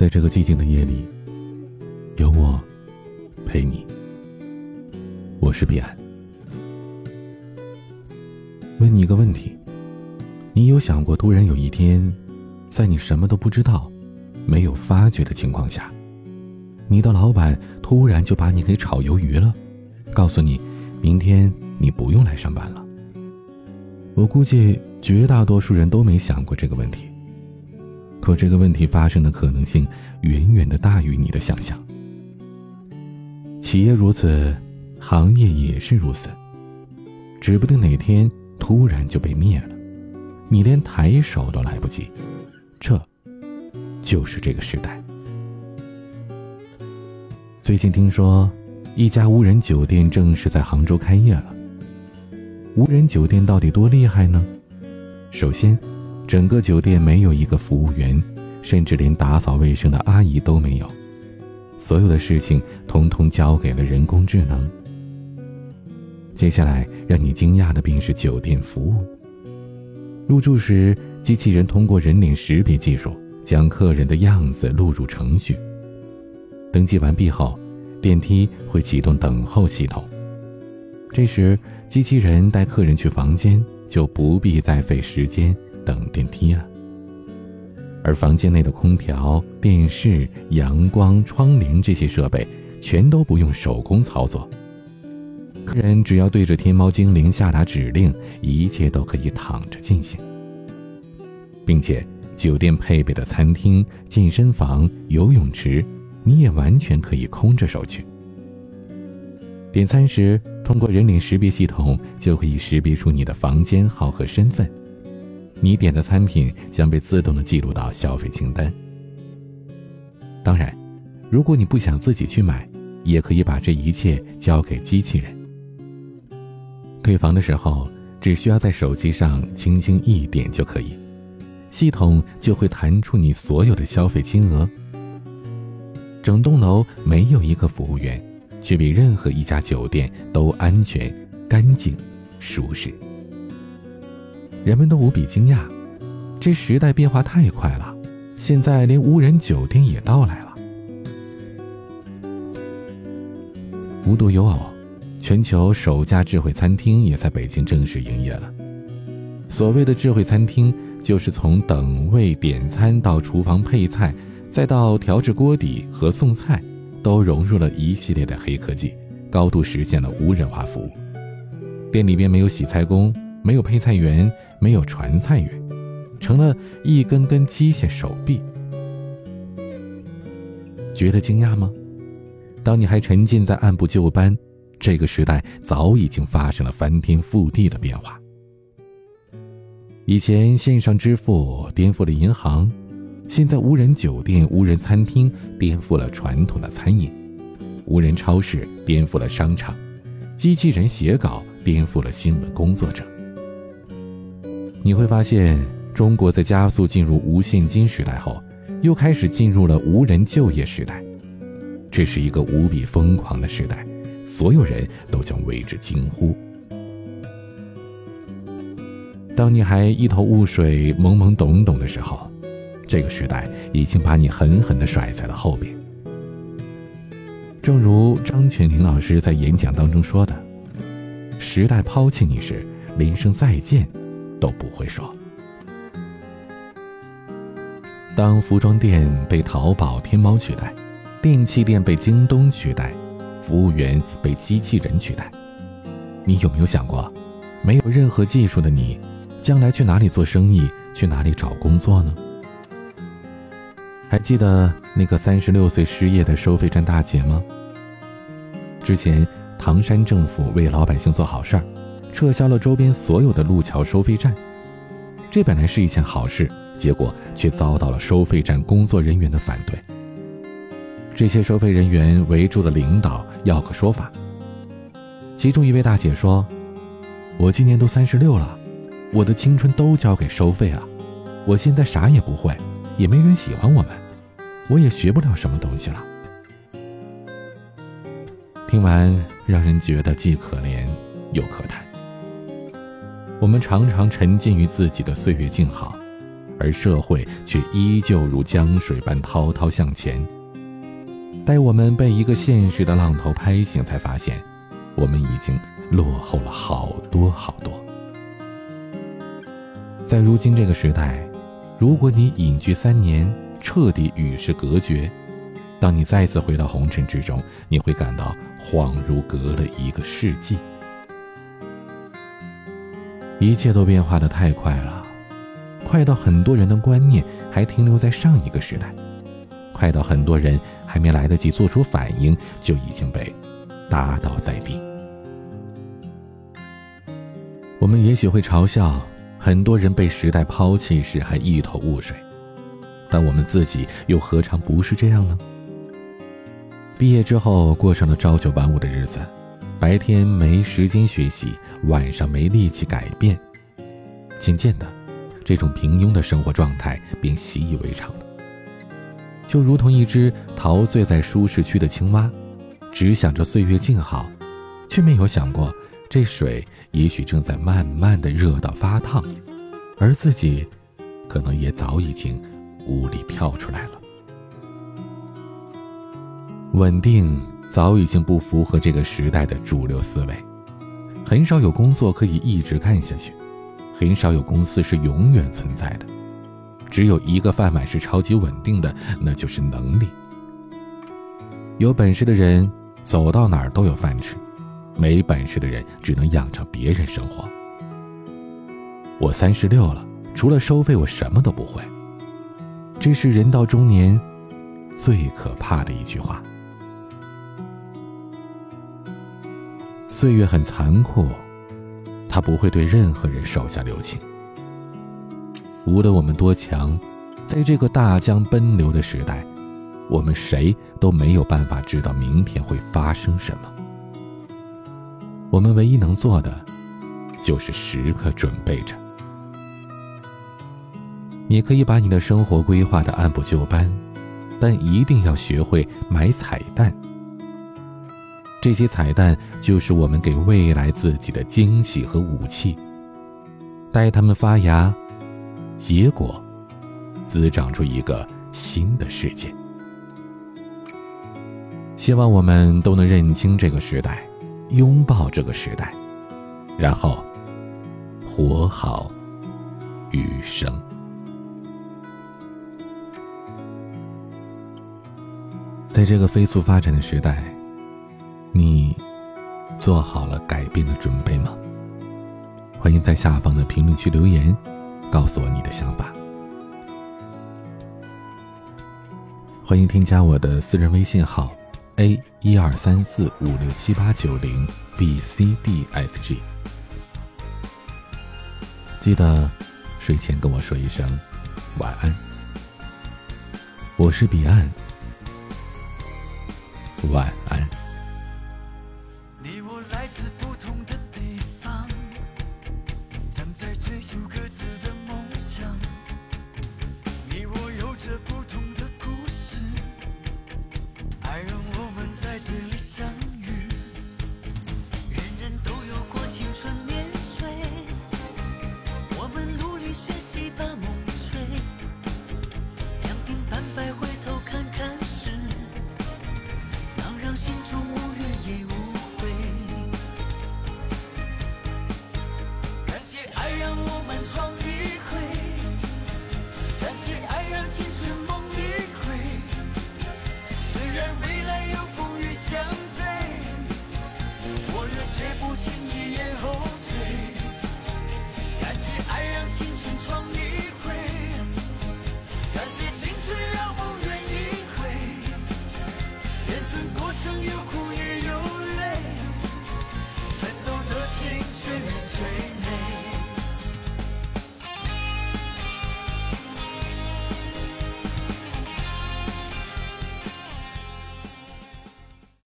在这个寂静的夜里，有我陪你。我是彼岸。问你一个问题：你有想过，突然有一天，在你什么都不知道、没有发觉的情况下，你的老板突然就把你给炒鱿鱼了，告诉你，明天你不用来上班了？我估计绝大多数人都没想过这个问题。可这个问题发生的可能性远远的大于你的想象。企业如此，行业也是如此。指不定哪天突然就被灭了，你连抬手都来不及。这，就是这个时代。最近听说，一家无人酒店正式在杭州开业了。无人酒店到底多厉害呢？首先。整个酒店没有一个服务员，甚至连打扫卫生的阿姨都没有，所有的事情通通交给了人工智能。接下来让你惊讶的便是酒店服务。入住时，机器人通过人脸识别技术将客人的样子录入程序。登记完毕后，电梯会启动等候系统。这时，机器人带客人去房间，就不必再费时间。等电梯啊，而房间内的空调、电视、阳光、窗帘这些设备，全都不用手工操作。客人只要对着天猫精灵下达指令，一切都可以躺着进行。并且，酒店配备的餐厅、健身房、游泳池，你也完全可以空着手去。点餐时，通过人脸识别系统，就可以识别出你的房间号和身份。你点的餐品将被自动的记录到消费清单。当然，如果你不想自己去买，也可以把这一切交给机器人。退房的时候，只需要在手机上轻轻一点就可以，系统就会弹出你所有的消费金额。整栋楼没有一个服务员，却比任何一家酒店都安全、干净、舒适。人们都无比惊讶，这时代变化太快了，现在连无人酒店也到来了。无独有偶，全球首家智慧餐厅也在北京正式营业了。所谓的智慧餐厅，就是从等位点餐到厨房配菜，再到调制锅底和送菜，都融入了一系列的黑科技，高度实现了无人化服务。店里边没有洗菜工，没有配菜员。没有传菜员，成了一根根机械手臂。觉得惊讶吗？当你还沉浸在按部就班，这个时代早已经发生了翻天覆地的变化。以前线上支付颠覆了银行，现在无人酒店、无人餐厅颠覆了传统的餐饮，无人超市颠覆了商场，机器人写稿颠覆了新闻工作者。你会发现，中国在加速进入无现金时代后，又开始进入了无人就业时代。这是一个无比疯狂的时代，所有人都将为之惊呼。当你还一头雾水、懵懵懂懂的时候，这个时代已经把你狠狠地甩在了后边。正如张泉灵老师在演讲当中说的：“时代抛弃你时，连声再见。”都不会说。当服装店被淘宝、天猫取代，电器店被京东取代，服务员被机器人取代，你有没有想过，没有任何技术的你，将来去哪里做生意，去哪里找工作呢？还记得那个三十六岁失业的收费站大姐吗？之前唐山政府为老百姓做好事儿。撤销了周边所有的路桥收费站，这本来是一件好事，结果却遭到了收费站工作人员的反对。这些收费人员围住了领导，要个说法。其中一位大姐说：“我今年都三十六了，我的青春都交给收费了，我现在啥也不会，也没人喜欢我们，我也学不了什么东西了。”听完，让人觉得既可怜又可叹。我们常常沉浸于自己的岁月静好，而社会却依旧如江水般滔滔向前。待我们被一个现实的浪头拍醒，才发现，我们已经落后了好多好多。在如今这个时代，如果你隐居三年，彻底与世隔绝，当你再次回到红尘之中，你会感到恍如隔了一个世纪。一切都变化的太快了，快到很多人的观念还停留在上一个时代，快到很多人还没来得及做出反应，就已经被打倒在地。我们也许会嘲笑很多人被时代抛弃时还一头雾水，但我们自己又何尝不是这样呢？毕业之后过上了朝九晚五的日子。白天没时间学习，晚上没力气改变，渐渐的，这种平庸的生活状态便习以为常了。就如同一只陶醉在舒适区的青蛙，只想着岁月静好，却没有想过这水也许正在慢慢的热到发烫，而自己，可能也早已经无力跳出来了。稳定。早已经不符合这个时代的主流思维，很少有工作可以一直干下去，很少有公司是永远存在的，只有一个饭碗是超级稳定的，那就是能力。有本事的人走到哪儿都有饭吃，没本事的人只能养着别人生活。我三十六了，除了收费，我什么都不会。这是人到中年最可怕的一句话。岁月很残酷，他不会对任何人手下留情。无论我们多强，在这个大江奔流的时代，我们谁都没有办法知道明天会发生什么。我们唯一能做的，就是时刻准备着。你可以把你的生活规划的按部就班，但一定要学会买彩蛋。这些彩蛋就是我们给未来自己的惊喜和武器。待它们发芽，结果滋长出一个新的世界。希望我们都能认清这个时代，拥抱这个时代，然后活好余生。在这个飞速发展的时代。你做好了改变的准备吗？欢迎在下方的评论区留言，告诉我你的想法。欢迎添加我的私人微信号：a 一二三四五六七八九零 b c d s g。记得睡前跟我说一声晚安。我是彼岸，晚安。过程有苦。